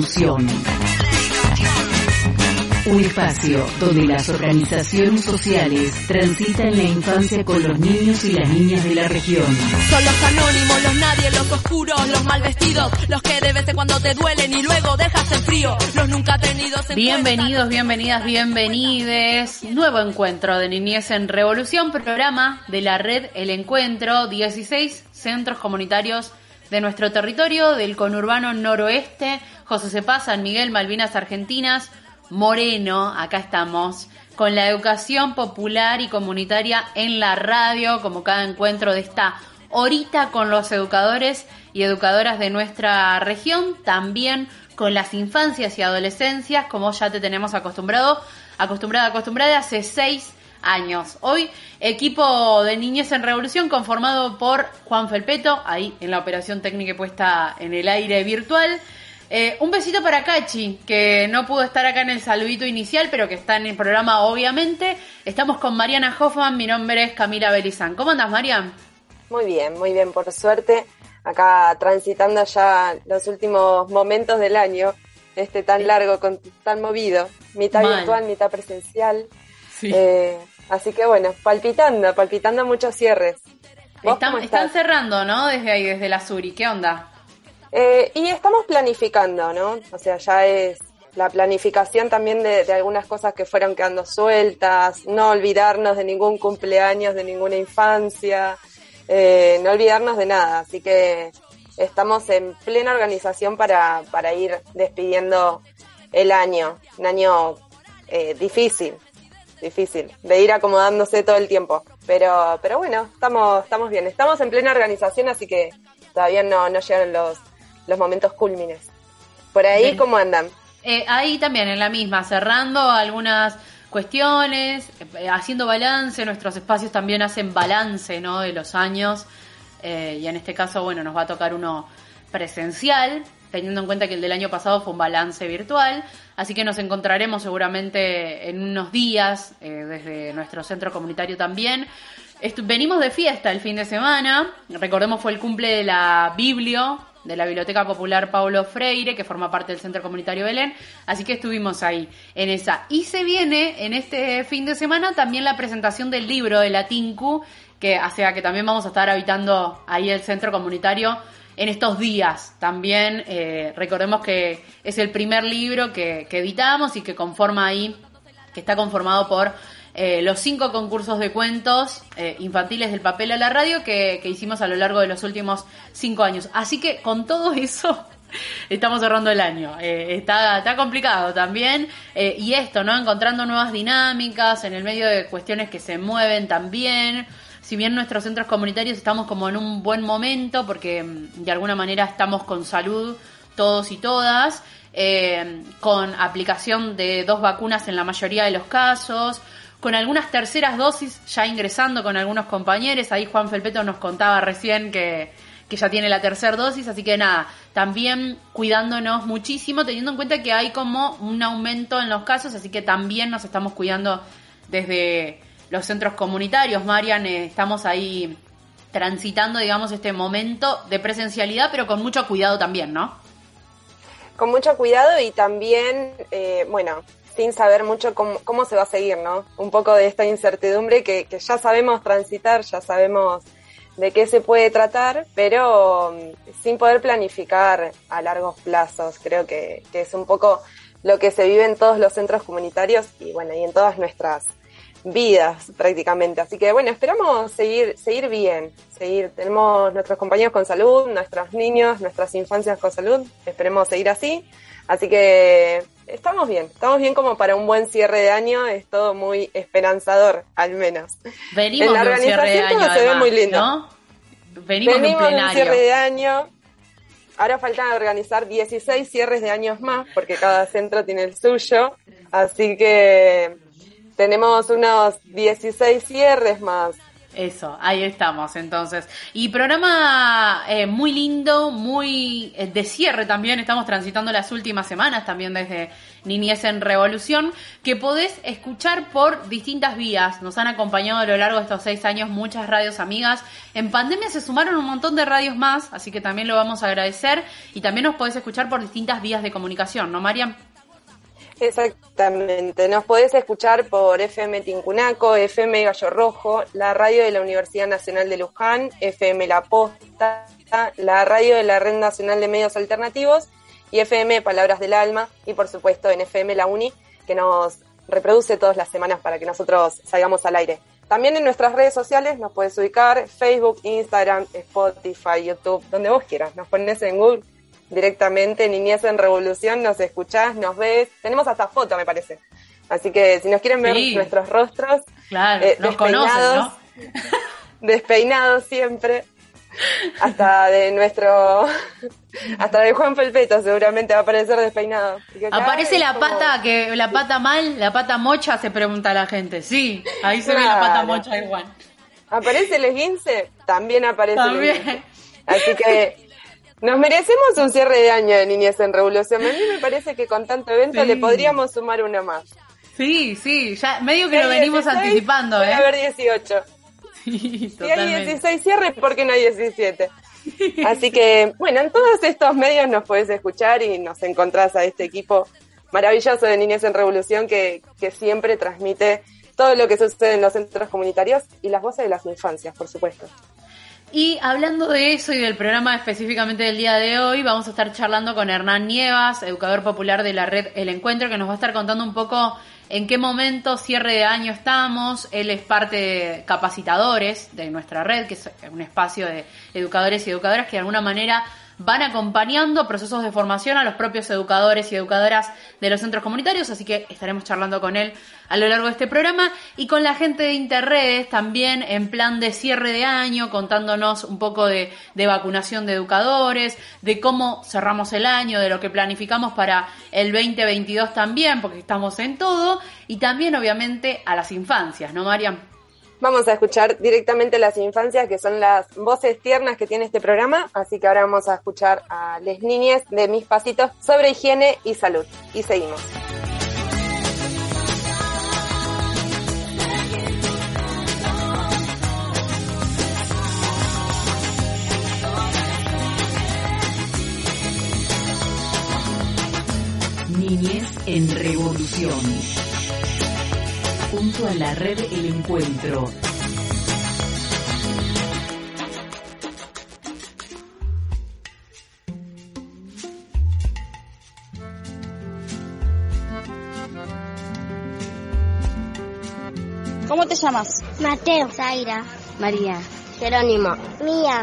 en Revolución. Un espacio donde las organizaciones sociales transitan la infancia con los niños y las niñas de la región. Son los anónimos, los nadie, los oscuros, los mal vestidos, los que de vez en cuando te duelen y luego dejas en frío, los nunca tenidos. Bienvenidos, bienvenidas, bienvenides. Nuevo encuentro de Niñez en Revolución, programa de la red El Encuentro, 16 centros comunitarios de nuestro territorio, del conurbano noroeste, José Cepaz, San Miguel, Malvinas Argentinas, Moreno, acá estamos, con la educación popular y comunitaria en la radio, como cada encuentro de esta horita con los educadores y educadoras de nuestra región, también con las infancias y adolescencias, como ya te tenemos acostumbrado, acostumbrada, acostumbrada hace seis años. Hoy, equipo de Niñez en Revolución conformado por Juan Felpeto, ahí en la operación técnica puesta en el aire virtual. Eh, un besito para Cachi, que no pudo estar acá en el saludito inicial, pero que está en el programa obviamente. Estamos con Mariana Hoffman, mi nombre es Camila Belizán. ¿Cómo andas, Marian? Muy bien, muy bien, por suerte. Acá transitando ya los últimos momentos del año, este tan largo, con, tan movido, mitad virtual, mitad presencial. Sí. Eh, así que bueno, palpitando, palpitando muchos cierres. Están, están, cerrando, ¿no? Desde ahí, desde la Suri. ¿Qué onda? Eh, y estamos planificando, ¿no? O sea, ya es la planificación también de, algunas cosas que fueron quedando sueltas, no olvidarnos de ningún cumpleaños, de ninguna infancia, eh, no olvidarnos de nada. Así que estamos en plena organización para, para ir despidiendo el año, un año eh, difícil, difícil, de ir acomodándose todo el tiempo. Pero, pero bueno, estamos, estamos bien, estamos en plena organización, así que todavía no, no llegan los, los momentos cúlmines. Por ahí, bien. ¿cómo andan? Eh, ahí también, en la misma, cerrando algunas cuestiones, eh, haciendo balance, nuestros espacios también hacen balance ¿no? de los años, eh, y en este caso, bueno, nos va a tocar uno presencial, teniendo en cuenta que el del año pasado fue un balance virtual, así que nos encontraremos seguramente en unos días desde nuestro centro comunitario también. Estu venimos de fiesta el fin de semana, recordemos fue el cumple de la Biblio, de la Biblioteca Popular Paulo Freire, que forma parte del Centro Comunitario Belén, así que estuvimos ahí en esa. Y se viene en este fin de semana también la presentación del libro de la TINCU, que hace que también vamos a estar habitando ahí el Centro Comunitario en estos días. También eh, recordemos que es el primer libro que, que editamos y que conforma ahí, que está conformado por eh, los cinco concursos de cuentos eh, infantiles del papel a la radio que, que, hicimos a lo largo de los últimos cinco años. Así que con todo eso estamos cerrando el año. Eh, está, está complicado también. Y esto, ¿no? Encontrando nuevas dinámicas en el medio de cuestiones que se mueven también. Si bien nuestros centros comunitarios estamos como en un buen momento porque mm, de alguna manera estamos con salud todos y todas, con aplicación de dos vacunas en la mayoría de los casos, con algunas terceras dosis ya ingresando con algunos compañeros. Ahí Juan Felpeto nos contaba recién que, que ya tiene la tercera dosis, así que nada, también cuidándonos muchísimo, teniendo en cuenta que hay como un aumento en los casos, así que también nos estamos cuidando desde los centros comunitarios. Marian, eh, estamos ahí transitando, digamos, este momento de presencialidad, pero con mucho cuidado también, ¿no? Con mucho cuidado y también, eh, bueno, sin saber mucho cómo, cómo, se va a seguir, ¿no? Un poco de esta incertidumbre que, que, ya sabemos transitar, ya sabemos de qué se puede tratar, pero mm, sin poder planificar a largos plazos. Creo que, que es un poco lo que se vive en todos los centros comunitarios y bueno, y en todas nuestras vidas prácticamente. Así que bueno, esperamos seguir, seguir bien, seguir. Tenemos nuestros compañeros con salud, nuestros niños, nuestras infancias con salud. Esperemos seguir así. Así que estamos bien, estamos bien como para un buen cierre de año, es todo muy esperanzador, al menos. Venimos en la organización de un cierre de año, se además, ve muy lindo. ¿no? Venimos, Venimos de un un cierre de año ahora faltan organizar 16 cierres de años más, porque cada centro tiene el suyo, así que tenemos unos 16 cierres más. Eso, ahí estamos entonces. Y programa eh, muy lindo, muy eh, de cierre también, estamos transitando las últimas semanas también desde Niñez en Revolución, que podés escuchar por distintas vías. Nos han acompañado a lo largo de estos seis años muchas radios amigas. En pandemia se sumaron un montón de radios más, así que también lo vamos a agradecer. Y también nos podés escuchar por distintas vías de comunicación, ¿no, Mariam? Exactamente, nos podés escuchar por FM Tincunaco, FM Gallo Rojo, la radio de la Universidad Nacional de Luján, FM La Posta, la radio de la Red Nacional de Medios Alternativos y FM Palabras del Alma y por supuesto en FM La Uni que nos reproduce todas las semanas para que nosotros salgamos al aire. También en nuestras redes sociales nos puedes ubicar Facebook, Instagram, Spotify, YouTube, donde vos quieras. Nos pones en Google directamente Niñez en Revolución, nos escuchás, nos ves, tenemos hasta foto me parece. Así que si nos quieren ver nuestros rostros, claro, eh, despeinados, despeinados siempre, hasta de nuestro, hasta de Juan Felpeto seguramente va a aparecer despeinado. Aparece la pata, que la pata mal, la pata mocha, se pregunta la gente, sí, ahí se ve la pata mocha igual. ¿Aparece el esguince? También aparece También. Así que nos merecemos un cierre de año de Niñez en Revolución. A mí me parece que con tanto evento le podríamos sumar uno más. Sí, sí, ya medio que lo venimos anticipando, ¿eh? A ver 18. Sí, si hay 16 cierres, ¿por qué no hay 17? Así que, bueno, en todos estos medios nos puedes escuchar y nos encontrás a este equipo maravilloso de Niñez en Revolución que, que siempre transmite todo lo que sucede en los centros comunitarios y las voces de las infancias, por supuesto. Y hablando de eso y del programa específicamente del día de hoy, vamos a estar charlando con Hernán Nievas, educador popular de la red El Encuentro, que nos va a estar contando un poco en qué momento, cierre de año estamos. Él es parte de capacitadores de nuestra red, que es un espacio de educadores y educadoras que de alguna manera van acompañando procesos de formación a los propios educadores y educadoras de los centros comunitarios, así que estaremos charlando con él a lo largo de este programa y con la gente de Interredes también en plan de cierre de año, contándonos un poco de, vacunación de educadores, de cómo cerramos el año, de lo que planificamos para el 2022 también, porque estamos en todo, y también obviamente a las infancias, ¿no, Mariam? Vamos a escuchar directamente las infancias, que son las voces tiernas que tiene este programa, así que ahora vamos a escuchar a las niñas de mis pasitos sobre higiene y salud. Y seguimos. Niñez en Revolución junto a la red El Encuentro. ¿Cómo te llamas? Mateo. Zaira. María. Jerónimo. Mía.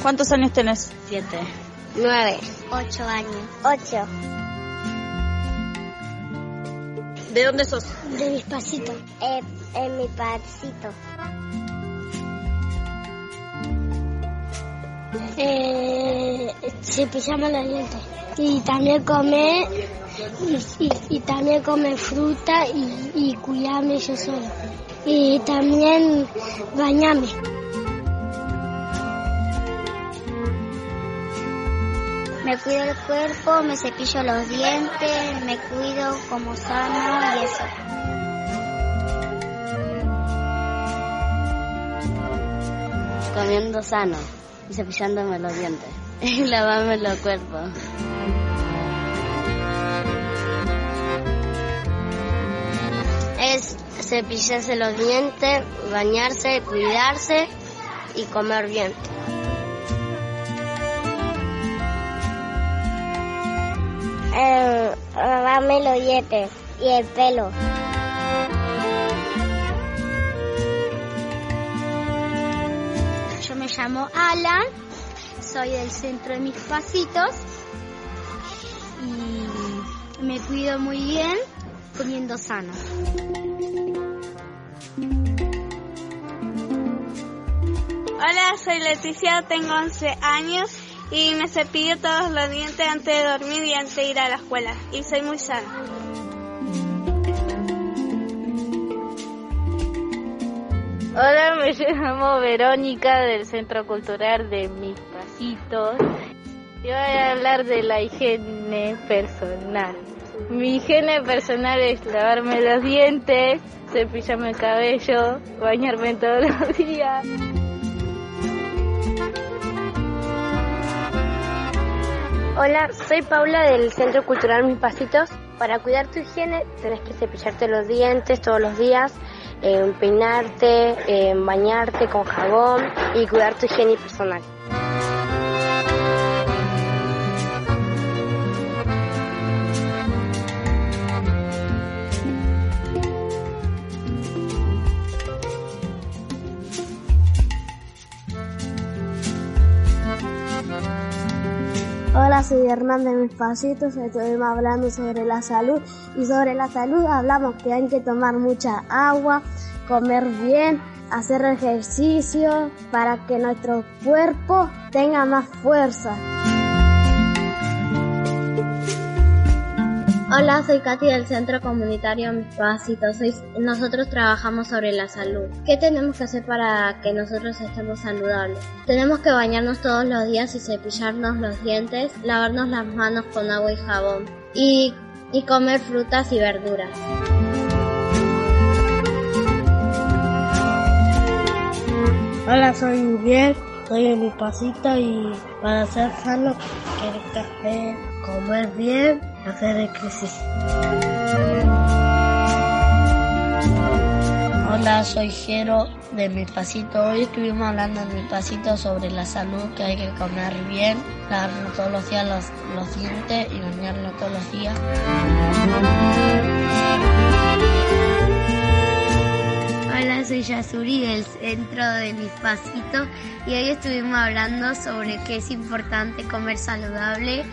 ¿Cuántos años tenés? Siete. Nueve. Ocho años. Ocho. ¿De dónde sos? De mis pasitos. Eh, en mi pasito. Eh, cepillamos los dientes. Y también come y, también come fruta y, y yo solo. Y también bañarme. Me cuido el cuerpo, me cepillo los dientes, me cuido como sano y eso. Comiendo sano y cepillándome los dientes y lavarme los cuerpos. Es cepillarse los dientes, bañarse, cuidarse y comer bien. Eh, lavarme los dientes y el pelo. Yo me llamo Alan, soy del centro de mis pasitos y me cuido muy bien comiendo sano. Hola, soy Leticia, tengo 11 años y me cepillo todos los dientes antes de dormir y antes de ir a la escuela. Y soy muy sana. Hola, me llamo Verónica del Centro Cultural de Mis Pasitos. Yo voy a hablar de la higiene personal. Mi higiene personal es lavarme los dientes, cepillarme el cabello, bañarme todos los días. Hola, soy Paula del Centro Cultural Mis Pasitos. Para cuidar tu higiene tenés que cepillarte los dientes todos los días, eh, peinarte, eh, bañarte con jabón y cuidar tu higiene personal. Hola, soy Hernán de Mis Pasitos, estuvimos hablando sobre la salud y sobre la salud hablamos que hay que tomar mucha agua, comer bien, hacer ejercicio para que nuestro cuerpo tenga más fuerza. Hola, soy Katy del Centro Comunitario Mis Pasitos. nosotros trabajamos sobre la salud. ¿Qué tenemos que hacer para que nosotros estemos saludables? Tenemos que bañarnos todos los días y cepillarnos los dientes, lavarnos las manos con agua y jabón y, y comer frutas y verduras. Hola, soy Miguel, soy pasito y para ser sano, quiero café, comer bien, Hola, soy Jero de Mi Pasito. Hoy estuvimos hablando en Mi Pasito sobre la salud, que hay que comer bien, lavarnos todos los días los, los dientes y bañarnos todos los días. Hola, soy Yasuri del centro de Mis Pasitos y hoy estuvimos hablando sobre que es importante comer saludable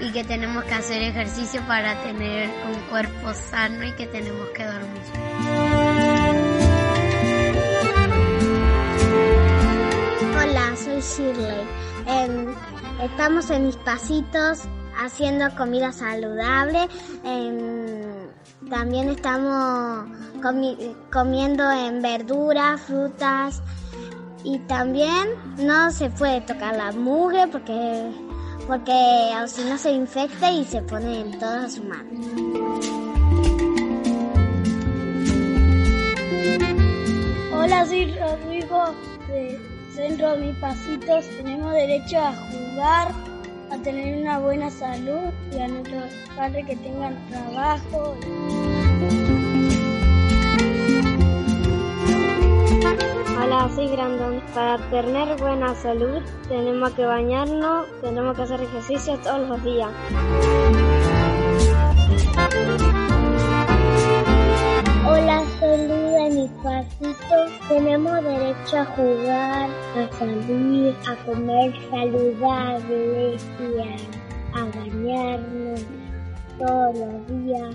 y que tenemos que hacer ejercicio para tener un cuerpo sano y que tenemos que dormir. Hola, soy Shirley. Estamos en mis pasitos haciendo comida saludable. También estamos comiendo en verduras, frutas y también no se puede tocar la mugre porque porque si no se infecta y se pone en todas sus manos. Hola, soy Rodrigo de Centro Mis Pasitos. Tenemos derecho a jugar, a tener una buena salud y a nuestros padres que tengan trabajo. Hola, soy Brandon. Para tener buena salud tenemos que bañarnos, tenemos que hacer ejercicio todos los días. Hola, soy Lu de mi pasito. Tenemos derecho a jugar, a salir, a comer saludable y a, a bañarnos todos los días.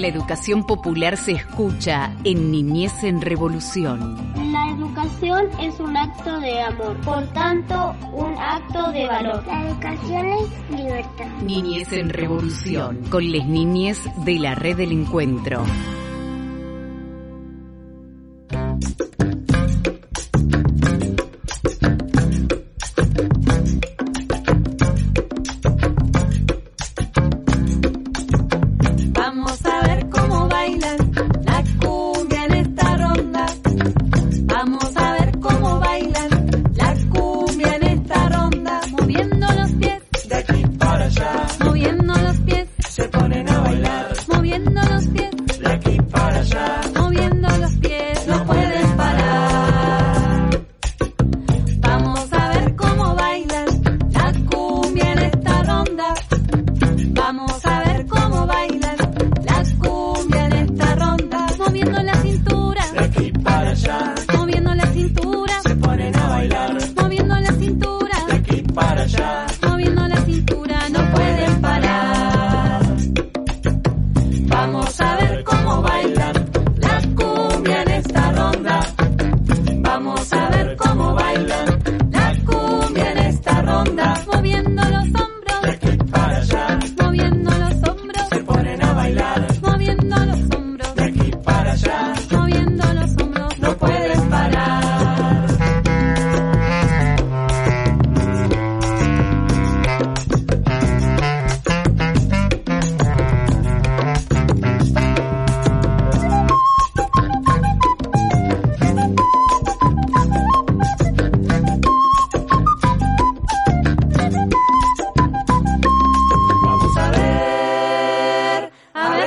La educación popular se escucha en Niñez en Revolución. La educación es un acto de amor, por tanto, un acto de valor. La educación es libertad. Niñez en Revolución, con las niñez de la red del encuentro.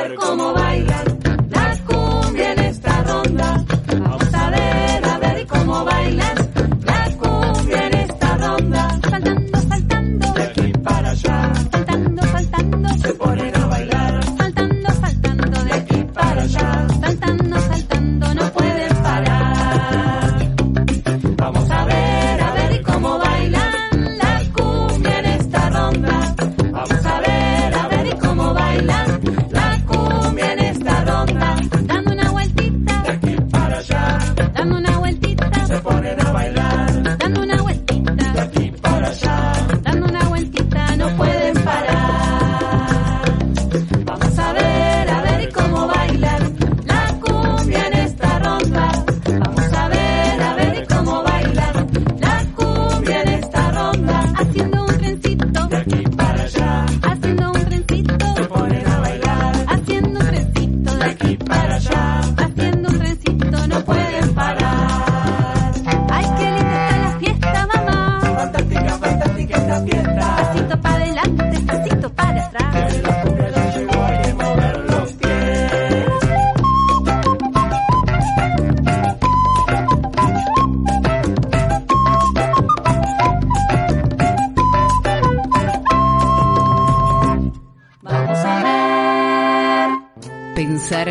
ver cómo va.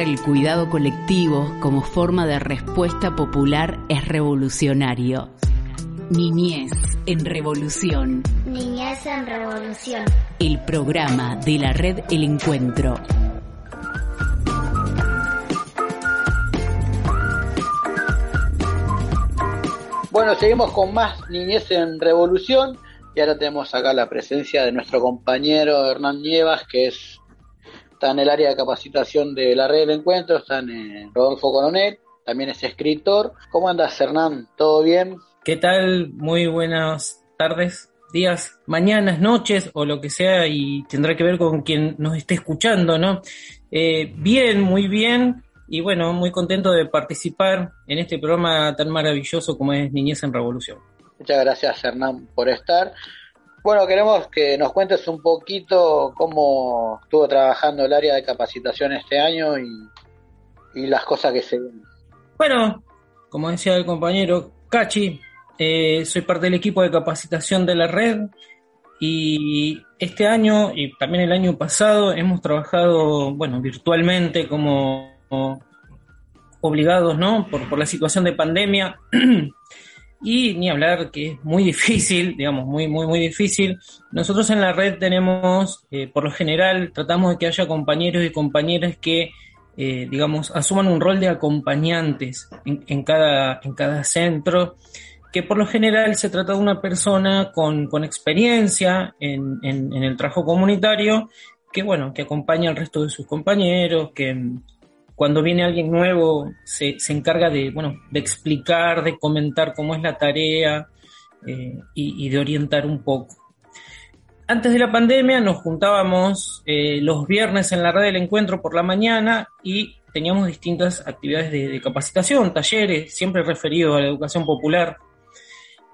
El cuidado colectivo como forma de respuesta popular es revolucionario. Niñez en Revolución, Niñez en Revolución. el programa de la red El Encuentro. Bueno, seguimos con más Niñez en Revolución y ahora tenemos acá la presencia de nuestro compañero Hernán Nievas, que es está en el área de capacitación de la red del encuentro, está en eh, Rodolfo Coronel, también es escritor. ¿Cómo andas, Hernán? ¿Todo bien? ¿Qué tal? Muy buenas tardes, días, mañanas, noches o lo que sea y tendrá que ver con quien nos esté escuchando, ¿no? Eh, bien, muy bien y bueno, muy contento de participar en este programa tan maravilloso como es Niñez en Revolución. Muchas gracias, Hernán, por estar. Bueno, queremos que nos cuentes un poquito cómo estuvo trabajando el área de capacitación este año y, las cosas que se ven. Bueno, como decía el compañero Cachi, eh, soy parte del equipo de capacitación de la red y este año y también el año pasado hemos trabajado, bueno, virtualmente como, como obligados, ¿no? Por, por la situación de pandemia. y ni hablar que es muy difícil, digamos, muy, muy, muy difícil. Nosotros en la red tenemos, eh, por lo general, tratamos de que haya compañeros y compañeras que, eh, digamos, asuman un rol de acompañantes en, cada, en cada centro, que por lo general se trata de una persona con, con experiencia en, en, en el trabajo comunitario, que, bueno, que acompaña al resto de sus compañeros, que, cuando viene alguien nuevo se, se, encarga de, bueno, de explicar, de comentar cómo es la tarea eh, y, de orientar un poco. Antes de la pandemia nos juntábamos eh, los viernes en la red del encuentro por la mañana y teníamos distintas actividades de, capacitación, talleres, siempre referidos a la educación popular.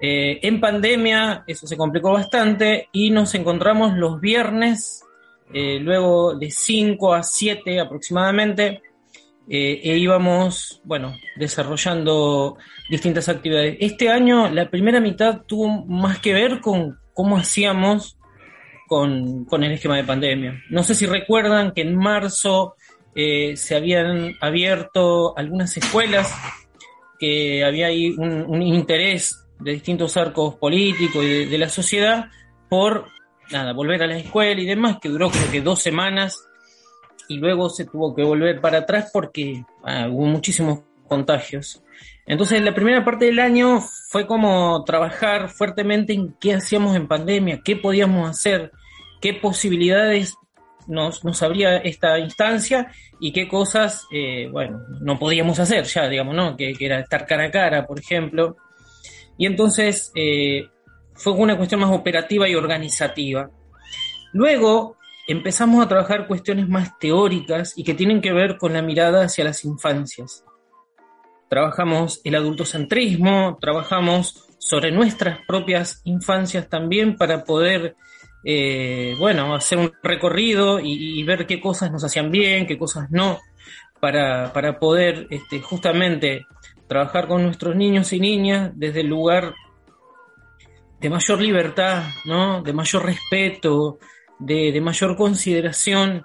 Eh, en pandemia eso se complicó bastante y nos encontramos los viernes, luego de 5 a 7 aproximadamente, eh, e íbamos, bueno, desarrollando distintas actividades. Este año la primera mitad tuvo más que ver con cómo hacíamos con, con el esquema de pandemia. No sé si recuerdan que en marzo eh, se habían abierto algunas escuelas, que había ahí un, interés de distintos arcos políticos y de, de, la sociedad por, nada, volver a la escuela y demás, que duró creo que dos semanas y luego se tuvo que volver para atrás porque ah, hubo muchísimos contagios. Entonces la primera parte del año fue como trabajar fuertemente en qué hacíamos en pandemia, qué podíamos hacer, qué posibilidades nos, nos abría esta instancia y qué cosas, eh, bueno, no podíamos hacer ya, digamos, ¿no? Que, que, era estar cara a cara, por ejemplo. Y entonces eh, fue una cuestión más operativa y organizativa. Luego empezamos a trabajar cuestiones más teóricas y que tienen que ver con la mirada hacia las infancias. Trabajamos el adultocentrismo, trabajamos sobre nuestras propias infancias también para poder, eh, bueno, hacer un recorrido y, ver qué cosas nos hacían bien, qué cosas no, para, para poder este, justamente trabajar con nuestros niños y niñas desde el lugar de mayor libertad, ¿no? de mayor respeto, de, de mayor consideración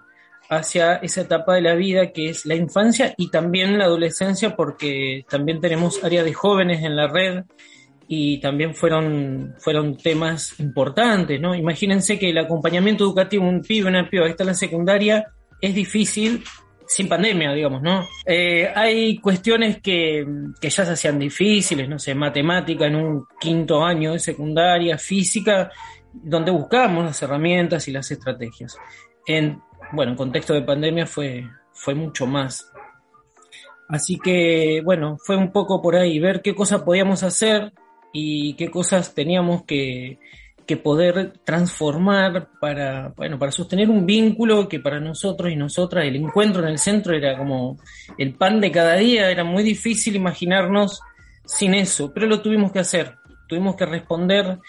hacia esa etapa de la vida que es la infancia y también la adolescencia, porque también tenemos área de jóvenes en la red y también fueron, fueron temas importantes, ¿no? Imagínense que el acompañamiento educativo, un pibe, una piba está en la secundaria, es difícil sin pandemia, digamos, ¿no? Eh, hay cuestiones que, que, ya se hacían difíciles, no sé, matemática en un quinto año de secundaria, física, donde buscamos las herramientas y las estrategias. En, bueno, en contexto de pandemia fue, fue mucho más. Así que, bueno, fue un poco por ahí, ver qué cosas podíamos hacer y qué cosas teníamos que, que poder transformar para, bueno, para sostener un vínculo que para nosotros y nosotras el encuentro en el centro era como el pan de cada día, era muy difícil imaginarnos sin eso, pero lo tuvimos que hacer, tuvimos que responder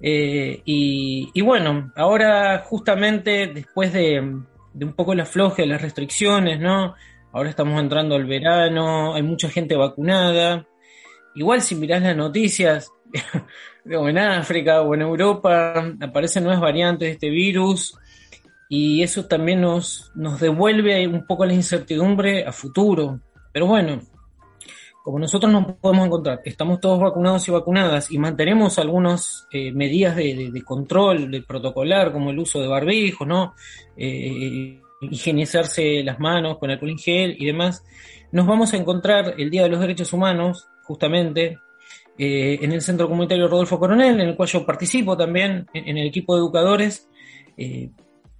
eh, y, bueno, ahora justamente después de, un poco la floje de las restricciones, ¿no? Ahora estamos entrando al verano, hay mucha gente vacunada, igual si mirás las noticias, o en África o en Europa, aparecen nuevas variantes de este virus y eso también nos, nos devuelve un poco la incertidumbre a futuro. Pero bueno, como nosotros nos podemos encontrar, estamos todos vacunados y vacunadas y mantenemos algunas eh, medidas de, control, de protocolar, como el uso de barbijos, ¿no? Eh, higienizarse las manos con alcohol en gel y demás, nos vamos a encontrar el Día de los Derechos Humanos, justamente, eh, en el Centro Comunitario Rodolfo Coronel, en el cual yo participo también en, el equipo de educadores, eh,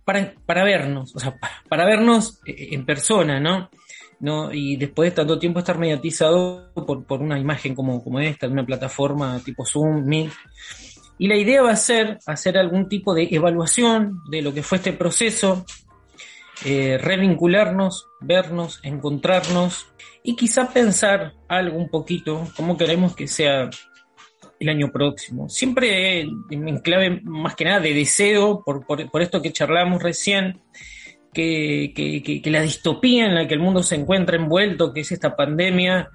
para, para, vernos, o sea, para, vernos en persona, ¿no? ¿No? Y después de tanto tiempo estar mediatizado por, por una imagen como, como esta, de una plataforma tipo Zoom, Meet. Y la idea va a ser hacer algún tipo de evaluación de lo que fue este proceso, eh, revincularnos, vernos, encontrarnos y quizá pensar algo un poquito, cómo queremos que sea el año próximo. Siempre en clave más que nada de deseo, por, por, por esto que charlamos recién, que, la distopía en la que el mundo se encuentra envuelto, que es esta pandemia,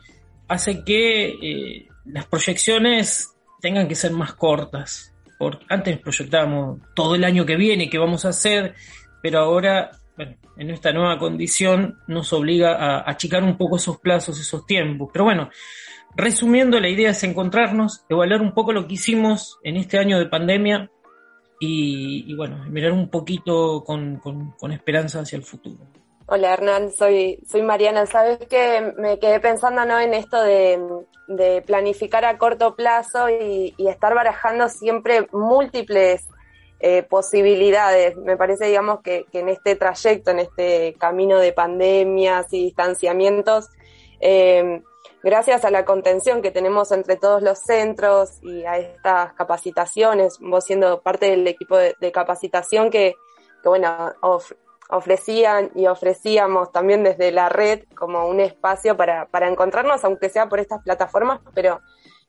hace que eh, las proyecciones tengan que ser más cortas. Por, antes proyectábamos todo el año que viene, qué vamos a hacer, pero ahora bueno, en esta nueva condición nos obliga a achicar un poco esos plazos, esos tiempos. Pero bueno, resumiendo, la idea es encontrarnos, evaluar un poco lo que hicimos en este año de pandemia y, bueno, mirar un poquito con, con, esperanza hacia el futuro. Hola Hernán, soy, soy Mariana. Sabes que me quedé pensando ¿no? en esto de, de planificar a corto plazo y, y estar barajando siempre múltiples eh, posibilidades. Me parece, digamos, que, que, en este trayecto, en este camino de pandemias y distanciamientos, eh, gracias a la contención que tenemos entre todos los centros y a estas capacitaciones, vos siendo parte del equipo de, capacitación que, que bueno, of, ofrecían y ofrecíamos también desde la red como un espacio para, para encontrarnos, aunque sea por estas plataformas, pero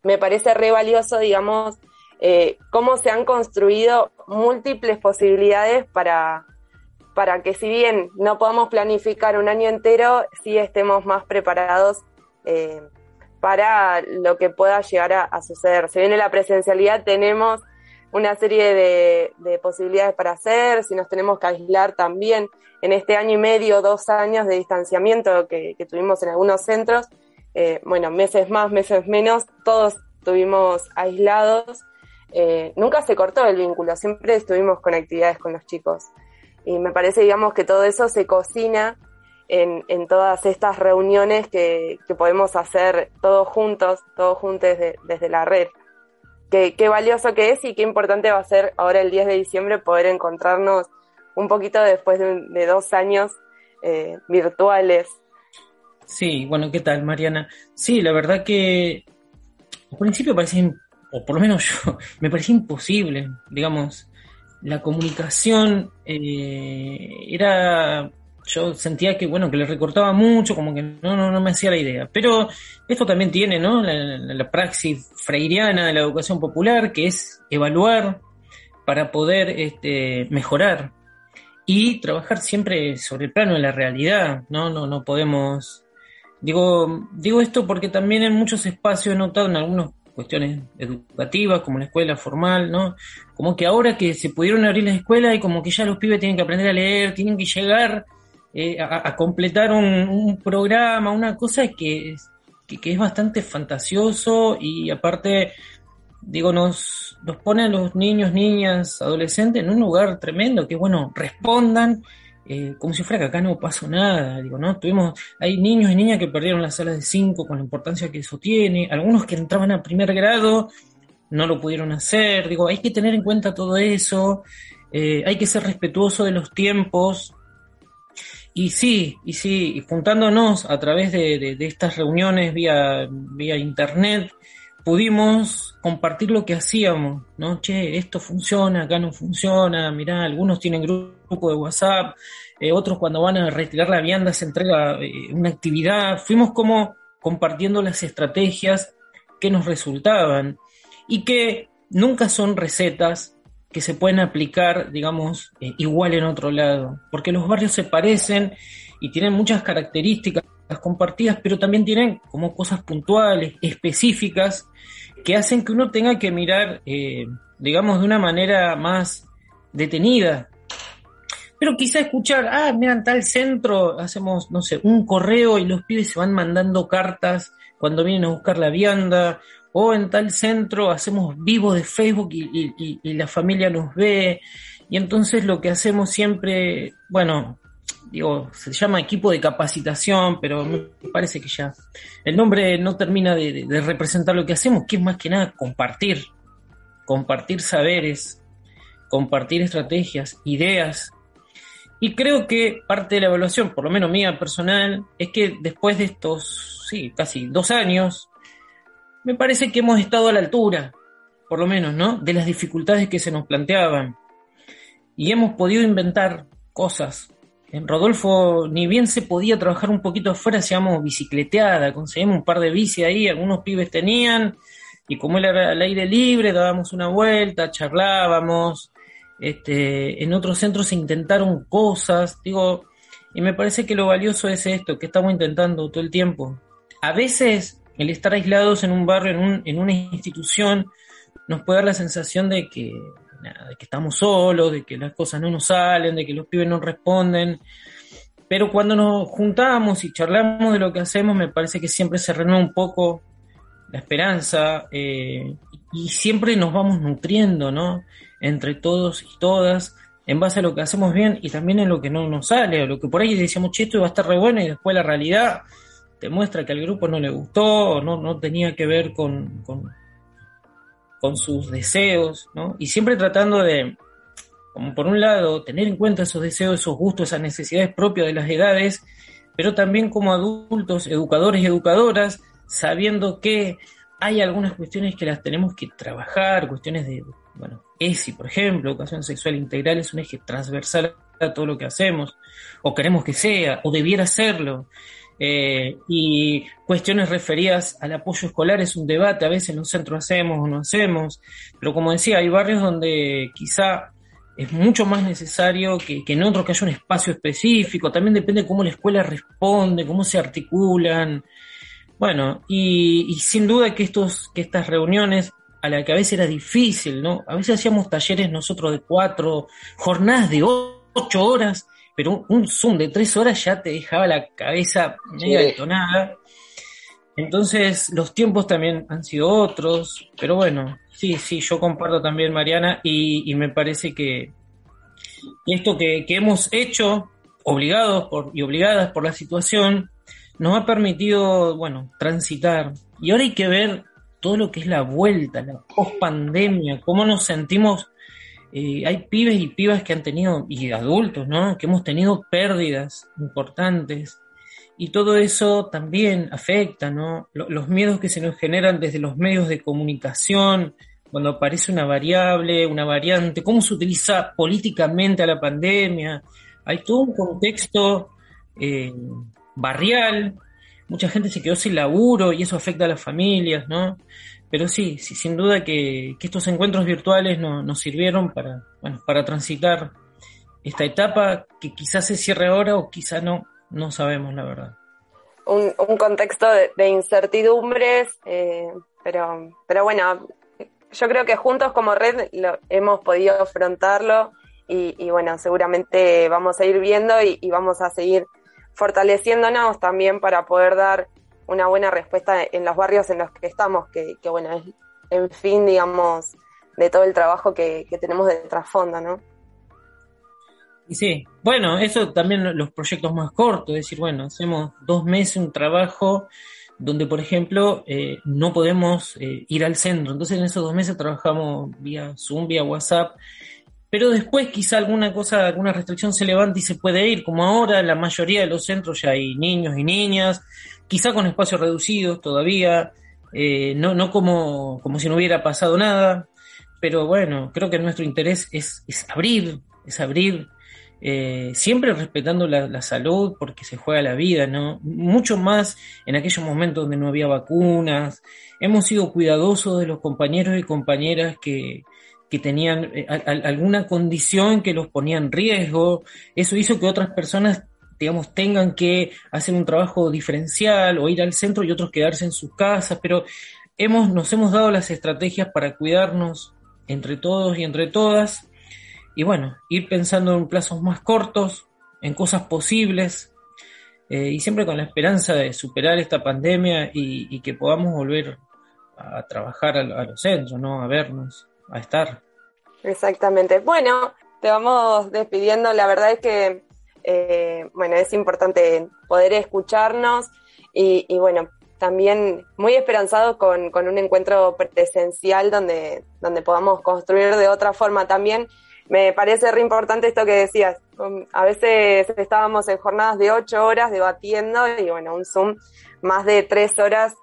me parece re valioso, digamos, eh, cómo se han construido múltiples posibilidades para, para que si bien no podamos planificar un año entero, sí estemos más preparados eh, para lo que pueda llegar a, a, suceder. Si viene la presencialidad, tenemos una serie de, de, posibilidades para hacer, si nos tenemos que aislar también en este año y medio, dos años de distanciamiento que, que tuvimos en algunos centros, eh, bueno, meses más, meses menos, todos estuvimos aislados eh, nunca se cortó el vínculo, siempre estuvimos con actividades con los chicos. Y me parece, digamos, que todo eso se cocina en, todas estas reuniones que, podemos hacer todos juntos, todos juntos desde, desde la red. Qué, qué, valioso que es y qué importante va a ser ahora el 10 de diciembre poder encontrarnos un poquito después de, de dos años eh, virtuales. Sí, bueno, ¿qué tal, Mariana? Sí, la verdad que al principio parecía o por lo menos yo, me parecía imposible, digamos, la comunicación eh, era, yo sentía que, bueno, que le recortaba mucho, como que no, no, no me hacía la idea. Pero esto también tiene, ¿no? La, la, la praxis freiriana de la educación popular, que es evaluar para poder este, mejorar. y trabajar siempre sobre el plano de la realidad, ¿no? No, no podemos... Digo, digo esto porque también en muchos espacios he notado en algunas cuestiones educativas, como la escuela formal, ¿no? Como que ahora que se pudieron abrir las escuelas y como que ya los pibes tienen que aprender a leer, tienen que llegar eh, a, completar un, programa, una cosa que, que, es bastante fantasioso y aparte, digo, nos, nos pone a los niños, niñas, adolescentes en un lugar tremendo, que bueno, respondan eh, como si fuera que acá no pasó nada, digo, ¿no? Tuvimos, hay niños y niñas que perdieron las salas de 5 con la importancia que eso tiene, algunos que entraban a primer grado no lo pudieron hacer, digo, hay que tener en cuenta todo eso, eh, hay que ser respetuoso de los tiempos, y sí, y sí, juntándonos a través de, de estas reuniones vía, vía internet, pudimos compartir lo que hacíamos, ¿no? Che, esto funciona, acá no funciona, mirá, algunos tienen grupo de WhatsApp, eh, otros cuando van a retirar la vianda se entrega eh, una actividad, fuimos como compartiendo las estrategias que nos resultaban y que nunca son recetas que se pueden aplicar, digamos, eh, igual en otro lado, porque los barrios se parecen y tienen muchas características compartidas, pero también tienen como cosas puntuales, específicas, que hacen que uno tenga que mirar, eh, digamos, de una manera más detenida. Pero quizá escuchar, ah, mira, en tal centro hacemos, no sé, un correo y los pibes se van mandando cartas cuando vienen a buscar la vianda, o en tal centro hacemos vivo de Facebook y, la familia nos ve, y entonces lo que hacemos siempre, bueno, digo, se llama equipo de capacitación, pero me parece que ya el nombre no termina de, representar lo que hacemos, que es más que nada compartir, compartir saberes, compartir estrategias, ideas. Y creo que parte de la evaluación, por lo menos mía personal, es que después de estos, sí, casi dos años, me parece que hemos estado a la altura, por lo menos, ¿no? De las dificultades que se nos planteaban. Y hemos podido inventar cosas, en Rodolfo, ni bien se podía trabajar un poquito afuera, hacíamos bicicleteada, conseguimos un par de bici ahí, algunos pibes tenían, y como era al aire libre, dábamos una vuelta, charlábamos, este, en otros centros se intentaron cosas, digo, y me parece que lo valioso es esto, que estamos intentando todo el tiempo. A veces el estar aislados en un barrio, en, un, en una institución, nos puede dar la sensación de que de que estamos solos, de que las cosas no nos salen, de que los pibes no responden. Pero cuando nos juntamos y charlamos de lo que hacemos, me parece que siempre se renueva un poco la esperanza eh, y siempre nos vamos nutriendo, ¿no? Entre todos y todas, en base a lo que hacemos bien y también en lo que no nos sale, a lo que por ahí decíamos, che, esto va a estar re bueno y después la realidad te muestra que al grupo no le gustó no, no tenía que ver con con sus deseos, ¿no? Y siempre tratando de, como por un lado, tener en cuenta esos deseos, esos gustos, esas necesidades propias de las edades, pero también como adultos, educadores y educadoras, sabiendo que hay algunas cuestiones que las tenemos que trabajar, cuestiones de, bueno, ESI, por ejemplo, educación sexual integral es un eje transversal a todo lo que hacemos, o queremos que sea, o debiera serlo. Eh, y cuestiones referidas al apoyo escolar es un debate, a veces en un centro hacemos o no hacemos, pero como decía, hay barrios donde quizá es mucho más necesario que, en otros que haya un espacio específico, también depende cómo la escuela responde, cómo se articulan. Bueno, y, sin duda que, estos, que estas reuniones a la que a veces era difícil, ¿no? A veces hacíamos talleres nosotros de cuatro, jornadas de ocho horas, pero un, Zoom de tres horas ya te dejaba la cabeza media detonada. Entonces, los tiempos también han sido otros, pero bueno, sí, sí, yo comparto también, Mariana, y, me parece que esto que, hemos hecho, obligados por, y obligadas por la situación, nos ha permitido, bueno, transitar. Y ahora hay que ver todo lo que es la vuelta, la post pandemia, cómo nos sentimos eh, hay pibes y pibas que han tenido, y adultos, ¿no? Que hemos tenido pérdidas importantes. Y todo eso también afecta, ¿no? Los miedos que se nos generan desde los medios de comunicación, cuando aparece una variable, una variante, cómo se utiliza políticamente a la pandemia. Hay todo un contexto eh, barrial, mucha gente se quedó sin laburo y eso afecta a las familias, ¿no? Pero sí, sí sin duda que, estos encuentros virtuales nos sirvieron para, bueno, para transitar esta etapa que quizás se cierre ahora o quizá no, no sabemos la verdad. Un, contexto de, incertidumbres, eh, pero, pero bueno, yo creo que juntos como red lo, hemos podido afrontarlo y, y, bueno, seguramente vamos a ir viendo y, y, vamos a seguir fortaleciéndonos también para poder dar una buena respuesta en los barrios en los que estamos, que, que bueno, es en fin, digamos, de todo el trabajo que, que tenemos de trasfondo, ¿no? Y sí, bueno, eso también los proyectos más cortos, es decir, bueno, hacemos dos meses un trabajo donde, por ejemplo, eh, no podemos eh, ir al centro. Entonces, en esos dos meses trabajamos vía Zoom, vía WhatsApp. Pero después quizá alguna cosa, alguna restricción se levanta y se puede ir, como ahora la mayoría de los centros ya hay niños y niñas, quizá con espacios reducidos todavía, eh, no, no como, como si no hubiera pasado nada, pero bueno, creo que nuestro interés es, es abrir, es abrir, eh, siempre respetando la, salud porque se juega la vida, ¿no? Mucho más en aquellos momentos donde no había vacunas. Hemos sido cuidadosos de los compañeros y compañeras que, que tenían eh, alguna condición que los ponía en riesgo. Eso hizo que otras personas, digamos, tengan que hacer un trabajo diferencial o ir al centro y otros quedarse en sus casas, pero hemos, nos hemos dado las estrategias para cuidarnos entre todos y entre todas y bueno, ir pensando en plazos más cortos, en cosas posibles, eh, y siempre con la esperanza de superar esta pandemia y, que podamos volver a trabajar a, a, los centros, ¿no? A vernos, a estar. Exactamente. Bueno, te vamos despidiendo. La verdad es que, eh, bueno, es importante poder escucharnos y, bueno, también muy esperanzados con, con, un encuentro presencial donde, donde podamos construir de otra forma también me parece re importante esto que decías. A veces estábamos en jornadas de ocho horas debatiendo y bueno, un Zoom más de tres horas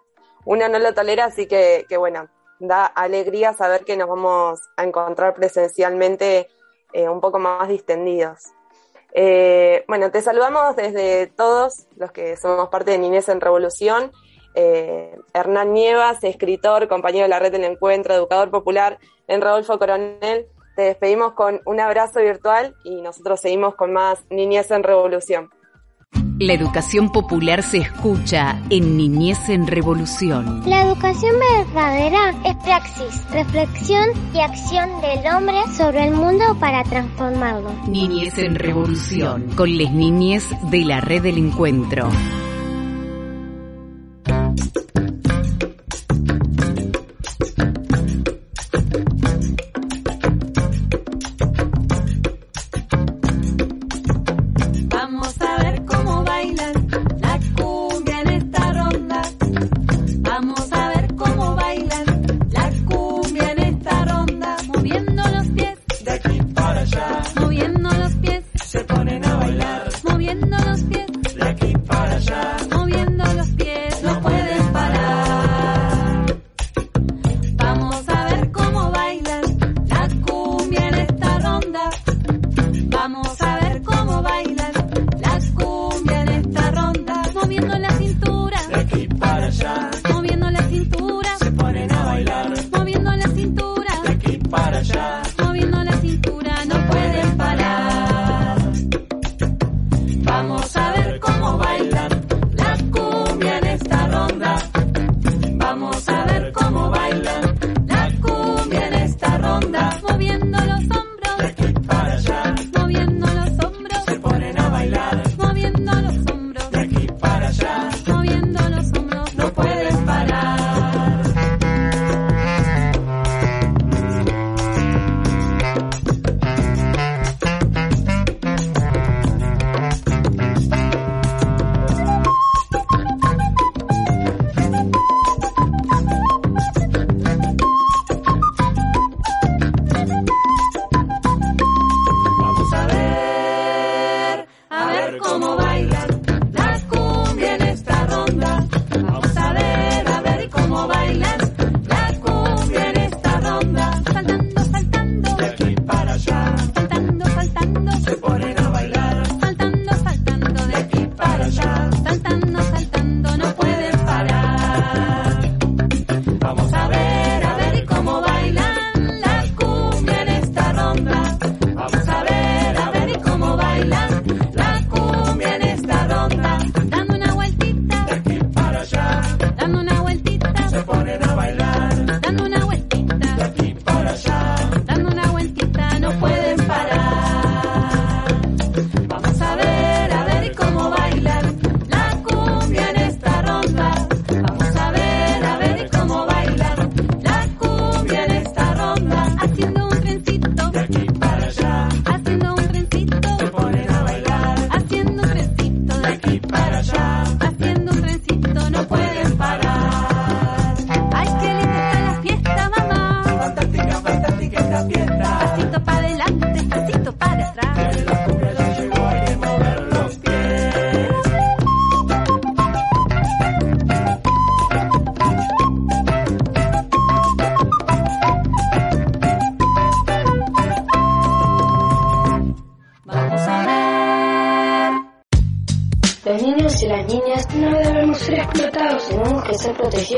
uno no lo tolera, así que, que bueno, da alegría saber que nos vamos a encontrar presencialmente eh, un poco más distendidos. Eh, bueno, te saludamos desde todos los que somos parte de Niñez en Revolución. Eh, Hernán Nievas, escritor, compañero de la red del encuentro, educador popular en Rodolfo Coronel, te despedimos con un abrazo virtual y nosotros seguimos con más Niñez en Revolución. La educación popular se escucha en Niñez en Revolución. La educación verdadera es praxis, reflexión y acción del hombre sobre el mundo para transformarlo. Niñez en Revolución, con les niñez de la red del encuentro.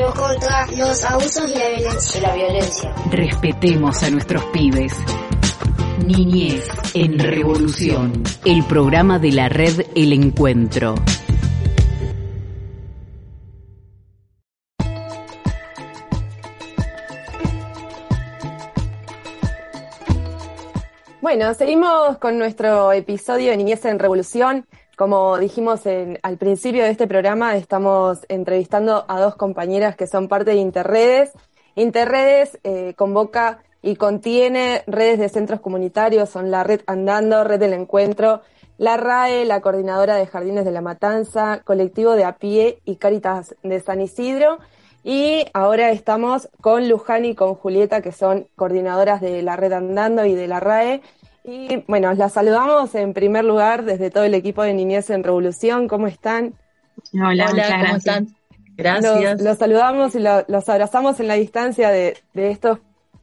Contra los abusos y la violencia. Y la violencia. Respetemos a nuestros pibes. Niñez en Revolución, el programa de la red El Encuentro. Bueno, seguimos con nuestro episodio de Niñez en Revolución. Como dijimos al principio de este programa, estamos entrevistando a dos compañeras que son parte de Interredes. Interredes eh, convoca y contiene redes de centros comunitarios, son la Red Andando, Red del Encuentro, la RAE, la Coordinadora de Jardines de la Matanza, Colectivo de A Pie y Cáritas de San Isidro. Y ahora estamos con Luján y con Julieta, que son coordinadoras de la Red Andando y de la RAE. Y bueno, las saludamos en primer lugar desde todo el equipo de Niñez en Revolución. ¿Cómo están? Hola, ¿cómo están? Gracias. Los, saludamos y los abrazamos en la distancia de, estos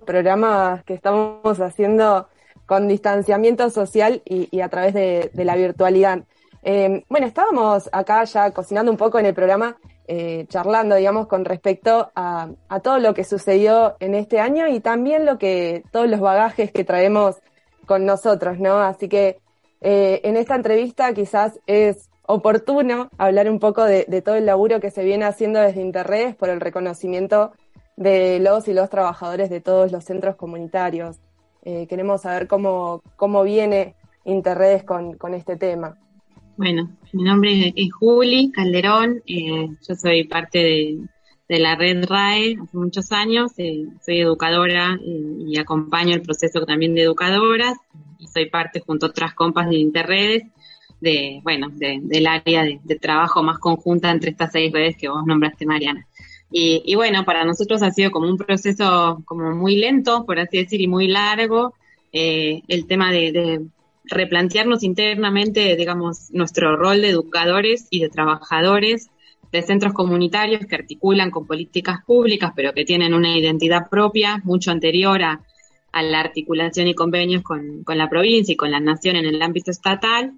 programas que estamos haciendo con distanciamiento social y, a través de, la virtualidad. Eh, bueno, estábamos acá ya cocinando un poco en el programa eh, charlando, digamos, con respecto a, todo lo que sucedió en este año y también lo que, todos los bagajes que traemos con nosotros, ¿no? Así que eh, en esta entrevista quizás es oportuno hablar un poco de, todo el laburo que se viene haciendo desde Interredes por el reconocimiento de los y los trabajadores de todos los centros comunitarios. Eh, queremos saber cómo, cómo viene Interredes con, con este tema. Bueno, mi nombre es Juli Calderón, eh, yo soy parte de, la red RAE hace muchos años, eh, soy educadora eh, y acompaño el proceso también de educadoras y soy parte junto a otras compas de Interredes de, bueno, del área de, trabajo más conjunta entre estas seis redes que vos nombraste, Mariana. Y, bueno, para nosotros ha sido como un proceso como muy lento, por así decir, y muy largo. el tema de replantearnos internamente, digamos, nuestro rol de educadores y de trabajadores de centros comunitarios que articulan con políticas públicas, pero que tienen una identidad propia mucho anterior a, la articulación y convenios con, la provincia y con la nación en el ámbito estatal.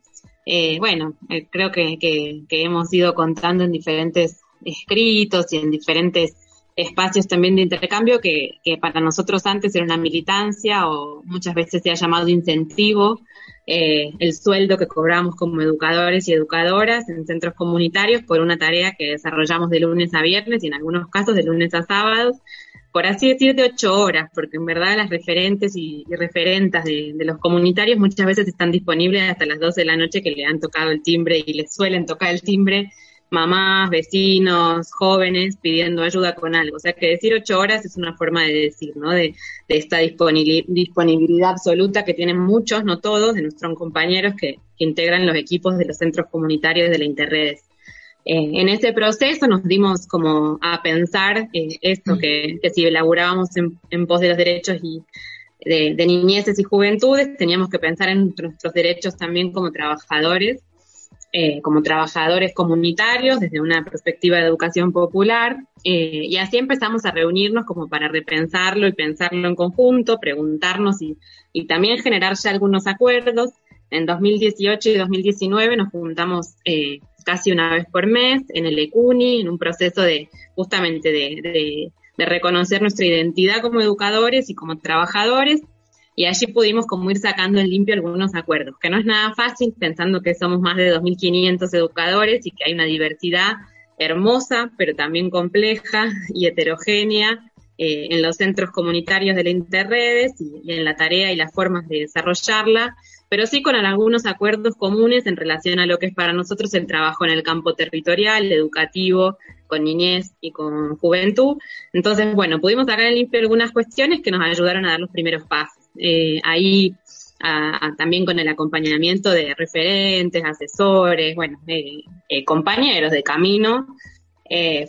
Eh, bueno, eh, creo que, hemos ido contando en diferentes escritos y en diferentes espacios también de intercambio que, que, para nosotros antes era una militancia o muchas veces se ha llamado incentivo eh, el sueldo que cobramos como educadores y educadoras en centros comunitarios por una tarea que desarrollamos de lunes a viernes y en algunos casos de lunes a sábados, por así decir, de ocho horas, porque en verdad las referentes y, referentas de, los comunitarios muchas veces están disponibles hasta las 12 de la noche que le han tocado el timbre y les suelen tocar el timbre mamás, vecinos, jóvenes pidiendo ayuda con algo. O sea que decir ocho horas es una forma de decir, ¿no? De, esta disponibilidad absoluta que tienen muchos, no todos, de nuestros compañeros que, integran los equipos de los centros comunitarios de la Interredes. Eh, en ese proceso nos dimos como a pensar eh, esto, que, si elaborábamos en, pos de los derechos y de, de niñeces y juventudes, teníamos que pensar en nuestros derechos también como trabajadores eh, como trabajadores comunitarios desde una perspectiva de educación popular eh, y así empezamos a reunirnos como para repensarlo y pensarlo en conjunto, preguntarnos y, y también generar ya algunos acuerdos. En 2018 y 2019 nos juntamos eh, casi una vez por mes en el ECUNI, en un proceso de justamente de, reconocer nuestra identidad como educadores y como trabajadores y allí pudimos como ir sacando en limpio algunos acuerdos, que no es nada fácil pensando que somos más de 2.500 educadores y que hay una diversidad hermosa, pero también compleja y heterogénea eh, en los centros comunitarios de la Interredes y, y, en la tarea y las formas de desarrollarla, pero sí con algunos acuerdos comunes en relación a lo que es para nosotros el trabajo en el campo territorial, educativo, con niñez y con juventud. Entonces, bueno, pudimos sacar en limpio algunas cuestiones que nos ayudaron a dar los primeros pasos. Eh, ahí también con el acompañamiento de referentes, asesores, bueno, eh, eh, compañeros de camino,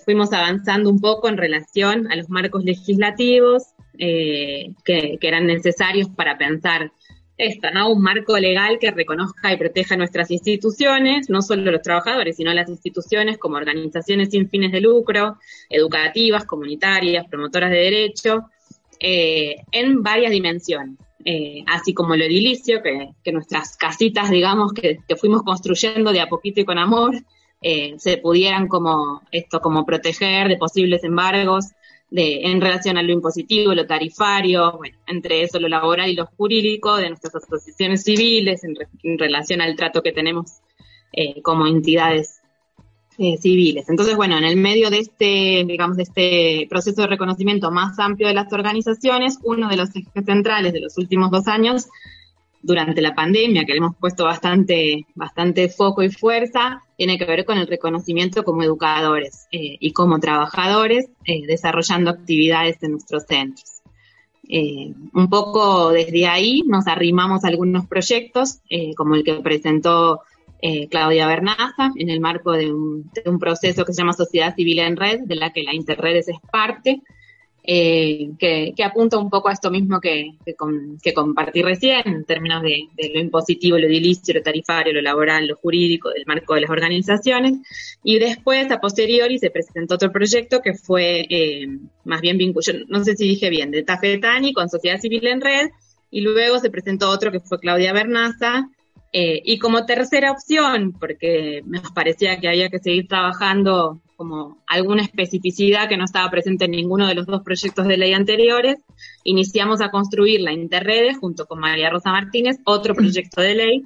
fuimos avanzando un poco en relación a los marcos legislativos que, que, eran necesarios para pensar esto, ¿no? Un marco legal que reconozca y proteja nuestras instituciones, no solo los trabajadores, sino las instituciones como organizaciones sin fines de lucro, educativas, comunitarias, promotoras de derecho, eh, en varias dimensiones. Eh, así como lo edilicio, que, nuestras casitas, digamos, que, fuimos construyendo de a poquito y con amor, eh, se pudieran como esto, como proteger de posibles embargos de, en relación a lo impositivo, lo tarifario, bueno, entre eso lo laboral y lo jurídico de nuestras asociaciones civiles en, relación al trato que tenemos eh, como entidades eh, civiles. Entonces, bueno, en el medio de este, digamos, este proceso de reconocimiento más amplio de las organizaciones, uno de los ejes centrales de los últimos dos años durante la pandemia, que le hemos puesto bastante, bastante foco y fuerza, tiene que ver con el reconocimiento como educadores eh, y como trabajadores eh, desarrollando actividades en nuestros centros. Un poco desde ahí nos arrimamos a algunos proyectos, como el que presentó Claudia Bernaza en el marco de un, de un, proceso que se llama Sociedad Civil en Red, de la que la Interredes es parte, eh, que, apunta un poco a esto mismo que, que, compartí recién, en términos de, lo impositivo, lo edilicio, lo tarifario, lo laboral, lo jurídico, del marco de las organizaciones. Y después, a posteriori, se presentó otro proyecto que fue eh, más bien vinculado, no sé si dije bien, de Tafetani con Sociedad Civil en Red, y luego se presentó otro que fue Claudia Bernaza, eh, y como tercera opción, porque nos parecía que había que seguir trabajando como alguna especificidad que no estaba presente en ninguno de los dos proyectos de ley anteriores, iniciamos a construir la Interredes junto con María Rosa Martínez, otro proyecto de ley,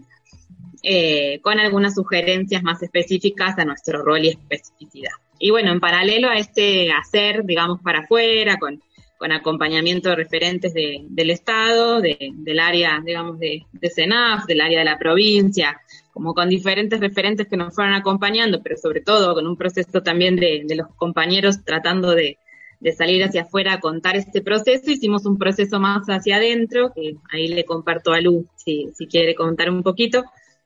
eh, con algunas sugerencias más específicas a nuestro rol y especificidad. Y bueno, en paralelo a este hacer, digamos, para afuera, con, con acompañamiento de referentes del Estado, del área, digamos, de, de CENAF, del área de la provincia, como con diferentes referentes que nos fueron acompañando, pero sobre todo con un proceso también de, los compañeros tratando de, salir hacia afuera a contar este proceso. Hicimos un proceso más hacia adentro, que ahí le comparto a Lu si, quiere contar un poquito.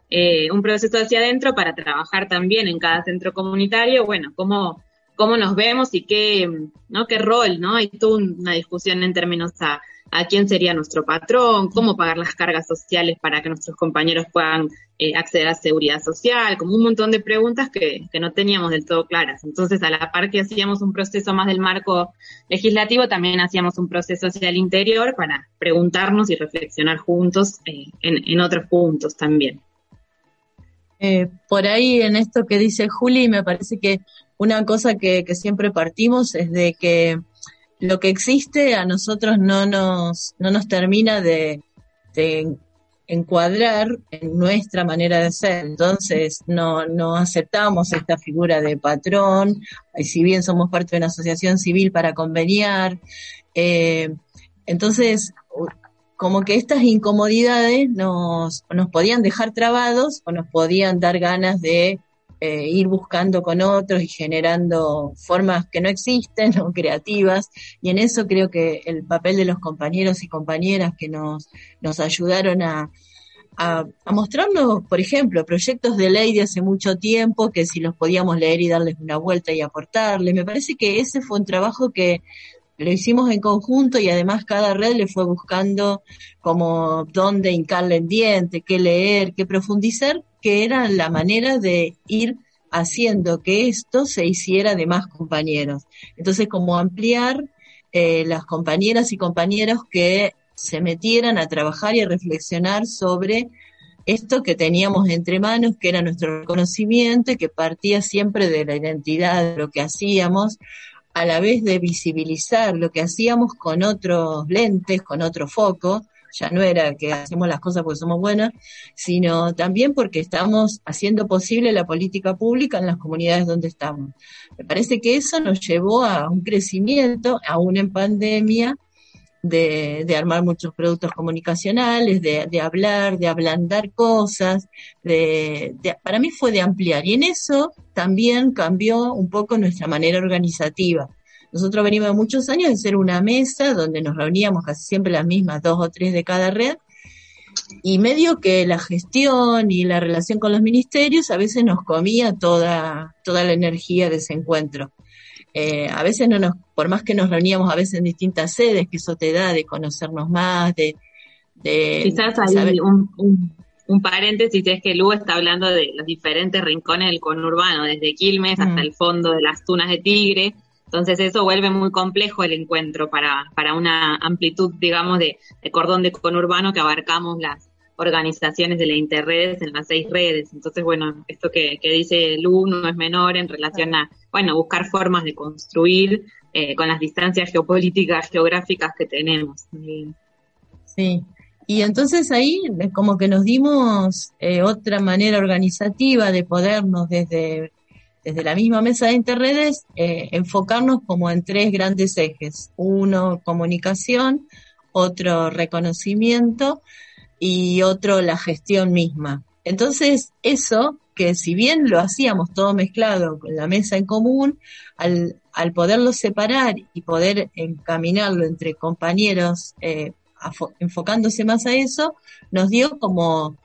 Eh, un proceso hacia adentro para trabajar también en cada centro comunitario, bueno, cómo, cómo nos vemos y qué, ¿no? qué rol, ¿no? Hay toda una discusión en términos a, a quién sería nuestro patrón, cómo pagar las cargas sociales para que nuestros compañeros puedan eh, acceder a seguridad social, como un montón de preguntas que, que, no teníamos del todo claras. Entonces, a la par que hacíamos un proceso más del marco legislativo, también hacíamos un proceso hacia el interior para preguntarnos y reflexionar juntos eh, en, en, otros puntos también. Eh, por ahí en esto que dice Juli, me parece que una cosa que, siempre partimos es de que lo que existe a nosotros no nos, no nos termina de, encuadrar en nuestra manera de ser. Entonces, no, no aceptamos esta figura de patrón, y si bien somos parte de una asociación civil para conveniar. Eh, entonces, como que estas incomodidades nos, nos podían dejar trabados o nos podían dar ganas de eh, ir buscando con otros y generando formas que no existen o creativas. Y en eso creo que el papel de los compañeros y compañeras que nos, nos ayudaron a, a, mostrarnos, por ejemplo, proyectos de ley de hace mucho tiempo, que si los podíamos leer y darles una vuelta y aportarle. Me parece que ese fue un trabajo que lo hicimos en conjunto y además cada red le fue buscando como dónde hincarle en diente, qué leer, qué profundizar, que era la manera de ir haciendo que esto se hiciera de más compañeros. Entonces, como ampliar eh, las compañeras y compañeros que se metieran a trabajar y a reflexionar sobre esto que teníamos entre manos, que era nuestro reconocimiento y que partía siempre de la identidad de lo que hacíamos, a la vez de visibilizar lo que hacíamos con otros lentes, con otro foco, ya no era que hacemos las cosas porque somos buenas, sino también porque estamos haciendo posible la política pública en las comunidades donde estamos. Me parece que eso nos llevó a un crecimiento, aún en pandemia, de, armar muchos productos comunicacionales, de, hablar, de ablandar cosas, de, para mí fue de ampliar. Y en eso también cambió un poco nuestra manera organizativa. Nosotros venimos muchos años de ser una mesa donde nos reuníamos casi siempre las mismas, dos o tres de cada red, y medio que la gestión y la relación con los ministerios a veces nos comía toda, toda la energía de ese encuentro. Eh, a veces no nos, por más que nos reuníamos a veces en distintas sedes, que eso te da de conocernos más, de... de Quizás hay un, un, un, paréntesis, es que Lu está hablando de los diferentes rincones del conurbano, desde Quilmes hasta mm. el fondo de las Tunas de Tigre, entonces eso vuelve muy complejo el encuentro para, para una amplitud, digamos, de, cordón de conurbano que abarcamos las, organizaciones de la interredes en las seis redes. Entonces, bueno, esto que, que dice Lu no es menor en relación a, bueno, buscar formas de construir eh, con las distancias geopolíticas, geográficas que tenemos. Sí, y entonces ahí como que nos dimos eh, otra manera organizativa de podernos desde, desde la misma mesa de interredes eh, enfocarnos como en tres grandes ejes. Uno, comunicación, otro, reconocimiento y otro, la gestión misma. Entonces, eso, que si bien lo hacíamos todo mezclado con la mesa en común, al, al poderlo separar y poder encaminarlo entre compañeros eh, enfocándose más a eso, nos dio como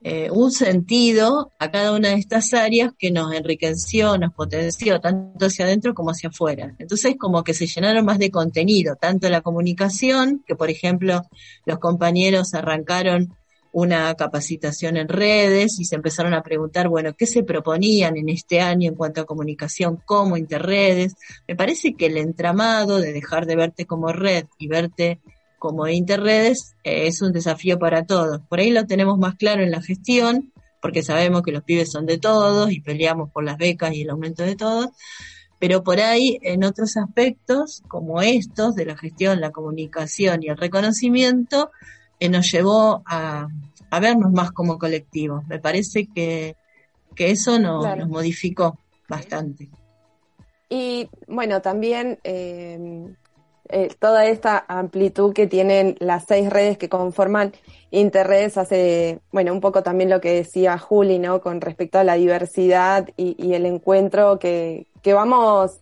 eh, un sentido a cada una de estas áreas que nos enriqueció, nos potenció tanto hacia adentro como hacia afuera. Entonces como que se llenaron más de contenido, tanto la comunicación, que por ejemplo los compañeros arrancaron una capacitación en redes y se empezaron a preguntar, bueno, ¿qué se proponían en este año en cuanto a comunicación como interredes? Me parece que el entramado de dejar de verte como red y verte como Interredes eh, es un desafío para todos. Por ahí lo tenemos más claro en la gestión, porque sabemos que los pibes son de todos y peleamos por las becas y el aumento de todos, pero por ahí en otros aspectos, como estos de la gestión, la comunicación y el reconocimiento, eh, nos llevó a, vernos más como colectivos. Me parece que, eso nos modificó bastante. Y bueno, también eh, eh, toda esta amplitud que tienen las seis redes que conforman Interredes hace, bueno, un poco también lo que decía Juli, ¿no? Con respecto a la diversidad y, el encuentro que, que vamos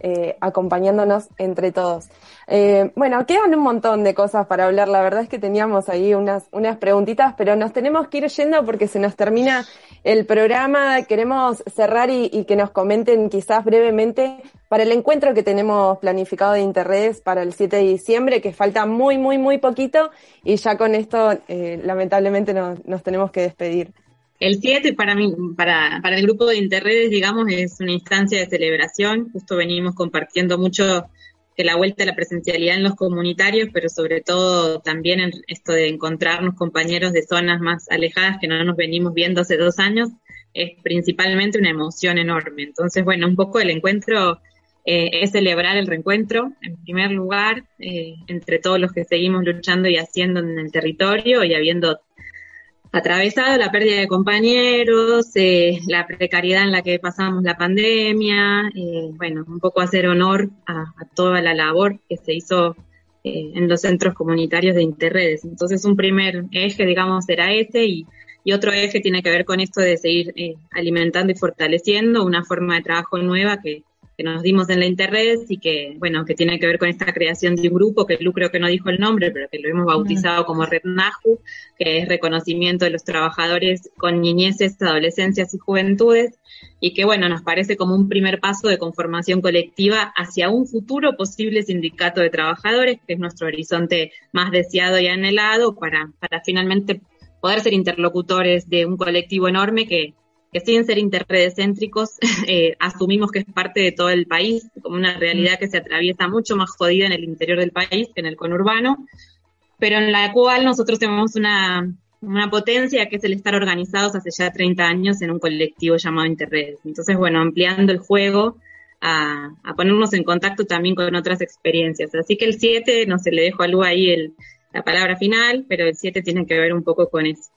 eh, acompañándonos entre todos. Eh, bueno, quedan un montón de cosas para hablar. La verdad es que teníamos ahí unas, unas preguntitas, pero nos tenemos que ir yendo porque se nos termina el programa. Queremos cerrar y, que nos comenten quizás brevemente para el encuentro que tenemos planificado de Interredes para el 7 de diciembre, que falta muy, muy, muy poquito y ya con esto eh, lamentablemente nos tenemos que despedir. El 7 para mí, para, para el grupo de Interredes, digamos, es una instancia de celebración. Justo venimos compartiendo mucho de la vuelta a la presencialidad en los comunitarios, pero sobre todo también en esto de encontrarnos compañeros de zonas más alejadas que no nos venimos viendo hace dos años, es principalmente una emoción enorme. Entonces, bueno, un poco el encuentro eh, es celebrar el reencuentro, en primer lugar, eh, entre todos los que seguimos luchando y haciendo en el territorio y habiendo atravesado la pérdida de compañeros, eh, la precariedad en la que pasamos la pandemia, eh, bueno, un poco hacer honor a, toda la labor que se hizo eh, en los centros comunitarios de Interredes. Entonces, un primer eje, digamos, era ese y, y otro eje tiene que ver con esto de seguir alimentando y fortaleciendo una forma de trabajo nueva que, que nos dimos en la Interred y que, bueno, que tiene que ver con esta creación de un grupo que Lu creo que no dijo el nombre, pero que lo hemos bautizado como Red Naju, que es reconocimiento de los trabajadores con niñeces, adolescencias y juventudes, y que, bueno, nos parece como un primer paso de conformación colectiva hacia un futuro posible sindicato de trabajadores, que es nuestro horizonte más deseado y anhelado para, para finalmente poder ser interlocutores de un colectivo enorme que, que sin ser interredecéntricos, eh, asumimos que es parte de todo el país, como una realidad que se atraviesa mucho más jodida en el interior del país que en el conurbano, pero en la cual nosotros tenemos una, una potencia que es el estar organizados hace ya 30 años en un colectivo llamado Interredes. Entonces, bueno, ampliando el juego a, ponernos en contacto también con otras experiencias. Así que el 7, no se le dejo a Lu ahí la palabra final, pero el 7 tiene que ver un poco con eso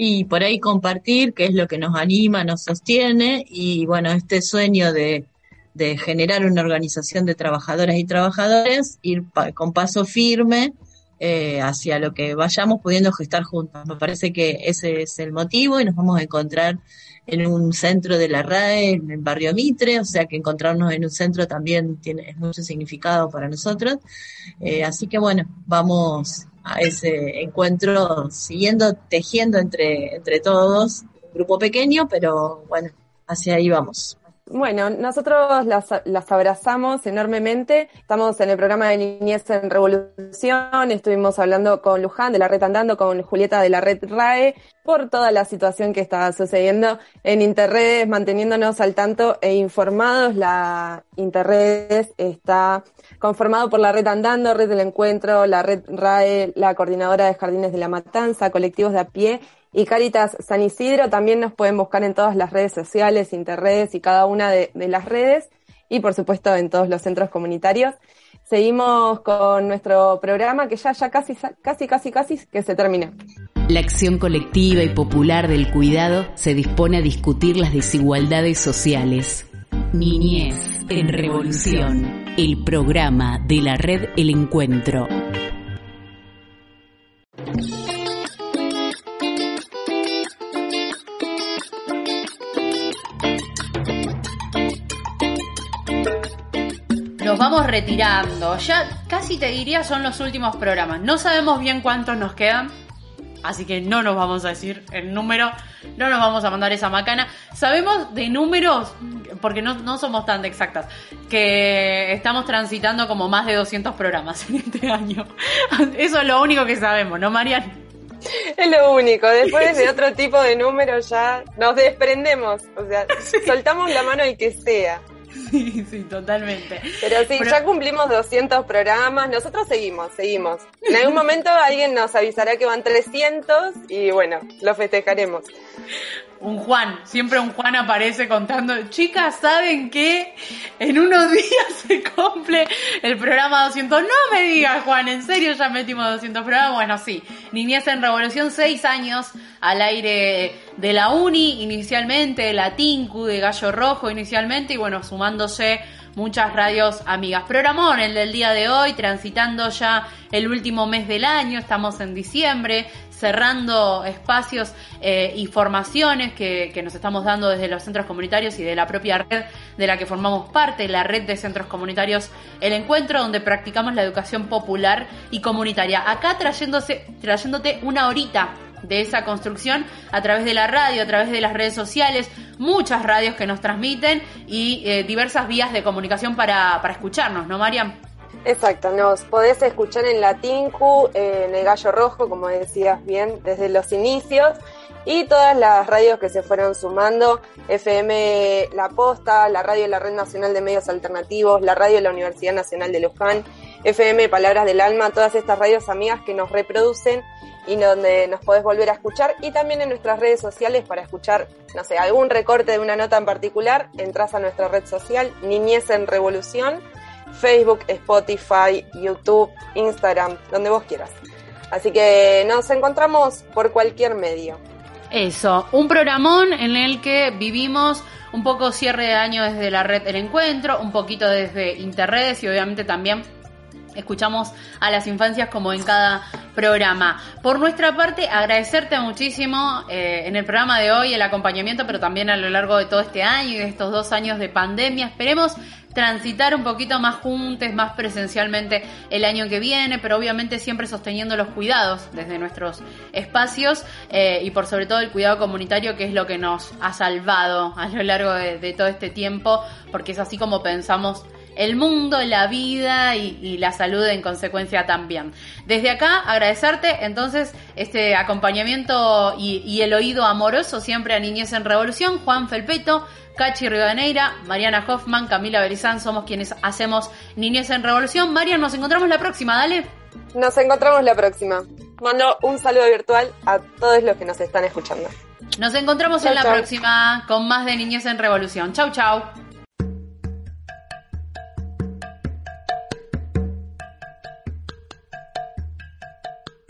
y por ahí compartir qué es lo que nos anima, nos sostiene y bueno, este sueño de, de generar una organización de trabajadoras y trabajadores, ir con paso firme eh, hacia lo que vayamos pudiendo gestar juntos. Me parece que ese es el motivo y nos vamos a encontrar en un centro de la RAE, en el barrio Mitre, o sea que encontrarnos en un centro también tiene mucho significado para nosotros. Eh, así que bueno, vamos a ese encuentro siguiendo tejiendo entre, entre todos, un grupo pequeño, pero bueno, hacia ahí vamos. Bueno, nosotros las, las, abrazamos enormemente. Estamos en el programa de Niñez en Revolución. Estuvimos hablando con Luján de la Red Andando, con Julieta de la Red RAE, por toda la situación que está sucediendo en Interredes, manteniéndonos al tanto e informados. La Interredes está conformado por la Red Andando, Red del Encuentro, la Red RAE, la Coordinadora de Jardines de la Matanza, colectivos de a pie y Caritas San Isidro. También nos pueden buscar en todas las redes sociales, interredes y cada una de, las redes y por supuesto en todos los centros comunitarios. Seguimos con nuestro programa que ya, ya casi, casi, casi, casi que se termina. La acción colectiva y popular del cuidado se dispone a discutir las desigualdades sociales. Niñez en Revolución, el programa de la red El Encuentro. Nos vamos retirando. Ya casi te diría son los últimos programas. No sabemos bien cuántos nos quedan. Así que no nos vamos a decir el número, no nos vamos a mandar esa macana. Sabemos de números, porque no, no somos tan exactas, que estamos transitando como más de 200 programas en este año. Eso es lo único que sabemos, ¿no, Marian? Es lo único. Después de otro tipo de números ya nos desprendemos. O sea, soltamos la mano y que sea. Sí, sí, totalmente. Pero sí, ya cumplimos 200 programas, nosotros seguimos, seguimos. En algún momento alguien nos avisará que van 300 y bueno, lo festejaremos un Juan, siempre un Juan aparece contando, chicas, ¿saben qué? En unos días se cumple el programa 200. No me digas, Juan, ¿en serio ya metimos 200 programas? Bueno, sí, Niñez en Revolución, seis años al aire de la Uni inicialmente, de la Tinku, de Gallo Rojo inicialmente, y bueno, muchas radios amigas. Programón el del día de hoy, transitando ya el último mes del año, estamos en diciembre, cerrando espacios eh, y formaciones que, que, nos estamos dando desde los centros comunitarios y de la propia red de la que formamos parte, la red de centros comunitarios El Encuentro, donde practicamos la educación popular y comunitaria. Acá trayéndose, trayéndote una horita de esa construcción a través de la radio, a través de las redes sociales, muchas radios que nos transmiten y eh, diversas vías de comunicación para, para escucharnos, ¿no, Mariam? Exacto, nos podés escuchar en la en el Gallo Rojo, como decías bien, desde los inicios, y todas las radios que se fueron sumando, FM La Posta, la radio de la Red Nacional de Medios Alternativos, la radio de la Universidad Nacional de Luján, FM Palabras del Alma, todas estas radios amigas que nos reproducen y donde nos podés volver a escuchar y también en nuestras redes sociales para escuchar, no sé, algún recorte de una nota en particular, entras a nuestra red social Niñez en Revolución Facebook, Spotify, YouTube, Instagram, donde vos quieras. Así que nos encontramos por cualquier medio. Eso, un programón en el que vivimos un poco cierre de año desde la red El Encuentro, un poquito desde Interredes y obviamente también escuchamos a las infancias como en cada programa. Por nuestra parte, agradecerte muchísimo eh, en el programa de hoy el acompañamiento, pero también a lo largo de todo este año y de estos dos años de pandemia. Esperemos transitar un poquito más juntos, más presencialmente el año que viene, pero obviamente siempre sosteniendo los cuidados desde nuestros espacios eh, y por sobre todo el cuidado comunitario que es lo que nos ha salvado a lo largo de todo este tiempo, porque es así como pensamos el mundo, la vida y, la salud en consecuencia también. Desde acá agradecerte entonces este acompañamiento y, el oído amoroso siempre a Niñez en Revolución, Juan Felpeto, Cachi Rivadeneira, Mariana Hoffman, Camila Berizán, somos quienes hacemos Niñez en Revolución. Marian, nos encontramos la próxima, dale. Nos encontramos la próxima. Mando un saludo virtual a todos los que nos están escuchando. Nos encontramos en la próxima con más de Niñez en Revolución. Chau, chau.